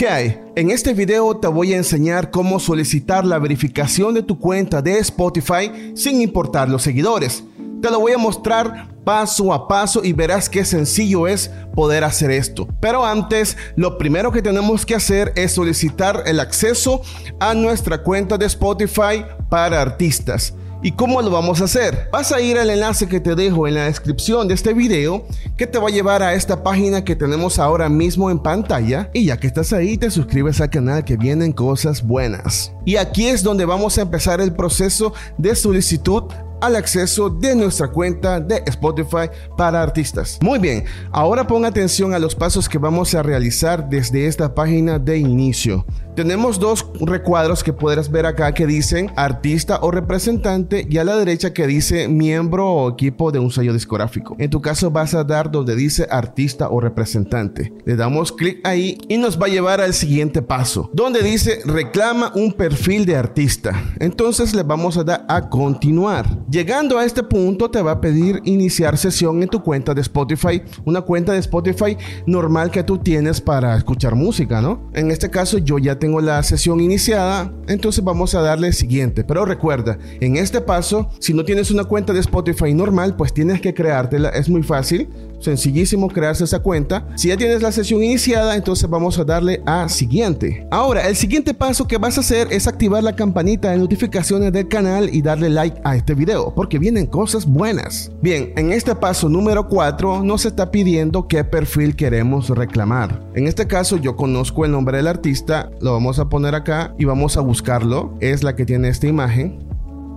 ¿Qué hay? En este video te voy a enseñar cómo solicitar la verificación de tu cuenta de Spotify sin importar los seguidores. Te lo voy a mostrar paso a paso y verás qué sencillo es poder hacer esto. Pero antes, lo primero que tenemos que hacer es solicitar el acceso a nuestra cuenta de Spotify para artistas. ¿Y cómo lo vamos a hacer? Vas a ir al enlace que te dejo en la descripción de este video que te va a llevar a esta página que tenemos ahora mismo en pantalla y ya que estás ahí te suscribes al canal que vienen cosas buenas. Y aquí es donde vamos a empezar el proceso de solicitud al acceso de nuestra cuenta de Spotify para artistas. Muy bien, ahora pon atención a los pasos que vamos a realizar desde esta página de inicio. Tenemos dos recuadros que podrás ver acá que dicen artista o representante y a la derecha que dice miembro o equipo de un sello discográfico. En tu caso vas a dar donde dice artista o representante. Le damos clic ahí y nos va a llevar al siguiente paso, donde dice reclama un perfil de artista. Entonces le vamos a dar a continuar. Llegando a este punto te va a pedir iniciar sesión en tu cuenta de Spotify, una cuenta de Spotify normal que tú tienes para escuchar música, ¿no? En este caso yo ya tengo la sesión iniciada, entonces vamos a darle siguiente. Pero recuerda, en este paso, si no tienes una cuenta de Spotify normal, pues tienes que creártela, es muy fácil sencillísimo crearse esa cuenta. Si ya tienes la sesión iniciada, entonces vamos a darle a siguiente. Ahora, el siguiente paso que vas a hacer es activar la campanita de notificaciones del canal y darle like a este video, porque vienen cosas buenas. Bien, en este paso número 4 nos está pidiendo qué perfil queremos reclamar. En este caso yo conozco el nombre del artista, lo vamos a poner acá y vamos a buscarlo. Es la que tiene esta imagen.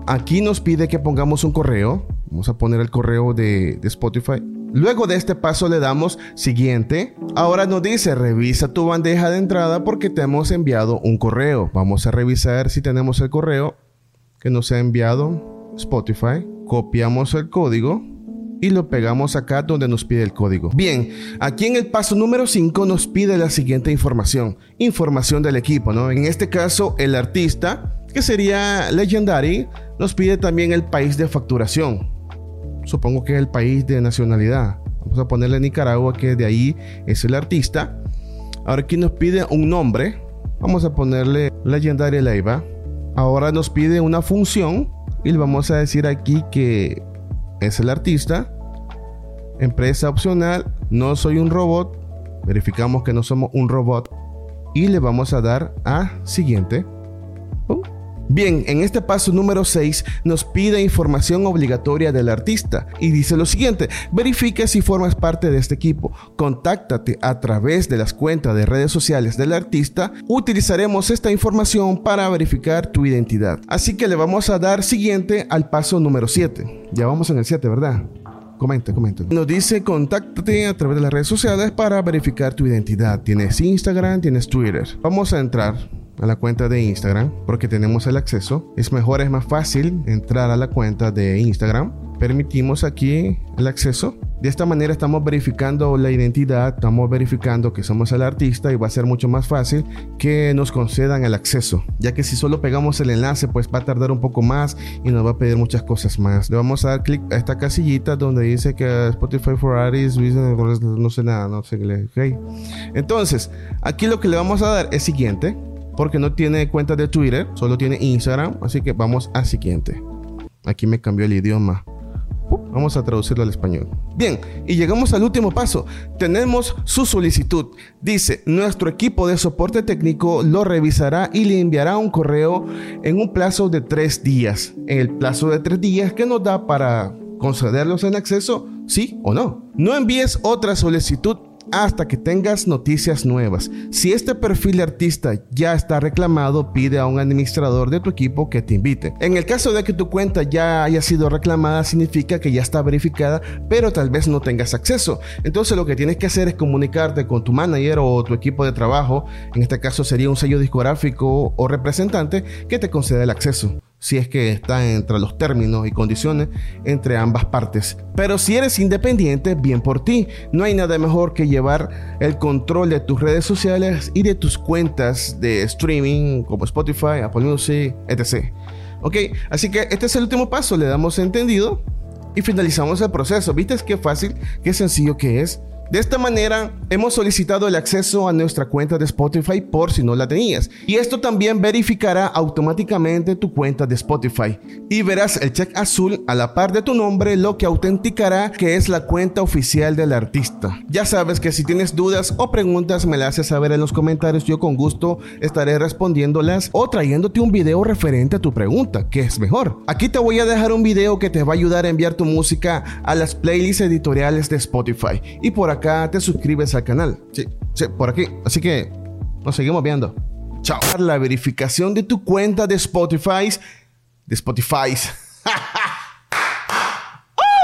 Aquí nos pide que pongamos un correo. Vamos a poner el correo de, de Spotify. Luego de este paso le damos siguiente. Ahora nos dice revisa tu bandeja de entrada porque te hemos enviado un correo. Vamos a revisar si tenemos el correo que nos ha enviado Spotify. Copiamos el código y lo pegamos acá donde nos pide el código. Bien, aquí en el paso número 5 nos pide la siguiente información. Información del equipo, ¿no? En este caso el artista, que sería Legendary, nos pide también el país de facturación supongo que es el país de nacionalidad. Vamos a ponerle Nicaragua, que de ahí es el artista. Ahora aquí nos pide un nombre. Vamos a ponerle Legendaria Leiva. Ahora nos pide una función y le vamos a decir aquí que es el artista. Empresa opcional, no soy un robot. Verificamos que no somos un robot. Y le vamos a dar a siguiente. Bien, en este paso número 6 nos pide información obligatoria del artista y dice lo siguiente, verifica si formas parte de este equipo, contáctate a través de las cuentas de redes sociales del artista, utilizaremos esta información para verificar tu identidad. Así que le vamos a dar siguiente al paso número 7. Ya vamos en el 7, ¿verdad? Comenta, comenta. Nos dice contáctate a través de las redes sociales para verificar tu identidad. Tienes Instagram, tienes Twitter. Vamos a entrar a la cuenta de Instagram porque tenemos el acceso. Es mejor, es más fácil entrar a la cuenta de Instagram. Permitimos aquí el acceso. De esta manera estamos verificando la identidad, estamos verificando que somos el artista y va a ser mucho más fácil que nos concedan el acceso. Ya que si solo pegamos el enlace, pues va a tardar un poco más y nos va a pedir muchas cosas más. Le vamos a dar clic a esta casillita donde dice que Spotify for Artists, no sé nada, no sé qué. Entonces, aquí lo que le vamos a dar es siguiente porque no tiene cuenta de Twitter, solo tiene Instagram, así que vamos a siguiente. Aquí me cambió el idioma. Vamos a traducirlo al español. Bien, y llegamos al último paso. Tenemos su solicitud. Dice, nuestro equipo de soporte técnico lo revisará y le enviará un correo en un plazo de tres días. En el plazo de tres días que nos da para concederlos en acceso, sí o no. No envíes otra solicitud hasta que tengas noticias nuevas. Si este perfil de artista ya está reclamado, pide a un administrador de tu equipo que te invite. En el caso de que tu cuenta ya haya sido reclamada, significa que ya está verificada, pero tal vez no tengas acceso. Entonces lo que tienes que hacer es comunicarte con tu manager o tu equipo de trabajo, en este caso sería un sello discográfico o representante, que te conceda el acceso si es que está entre los términos y condiciones entre ambas partes. Pero si eres independiente, bien por ti. No hay nada mejor que llevar el control de tus redes sociales y de tus cuentas de streaming como Spotify, Apple Music, etc. Ok, así que este es el último paso, le damos entendido y finalizamos el proceso. ¿Viste qué fácil, qué sencillo que es? De esta manera, hemos solicitado el acceso a nuestra cuenta de Spotify por si no la tenías. Y esto también verificará automáticamente tu cuenta de Spotify. Y verás el check azul a la par de tu nombre, lo que autenticará que es la cuenta oficial del artista. Ya sabes que si tienes dudas o preguntas, me las haces saber en los comentarios. Yo con gusto estaré respondiéndolas o trayéndote un video referente a tu pregunta, que es mejor. Aquí te voy a dejar un video que te va a ayudar a enviar tu música a las playlists editoriales de Spotify. Y por acá te suscribes al canal. Sí, sí, por aquí. Así que nos seguimos viendo. Chao. La verificación de tu cuenta de Spotify. De Spotify.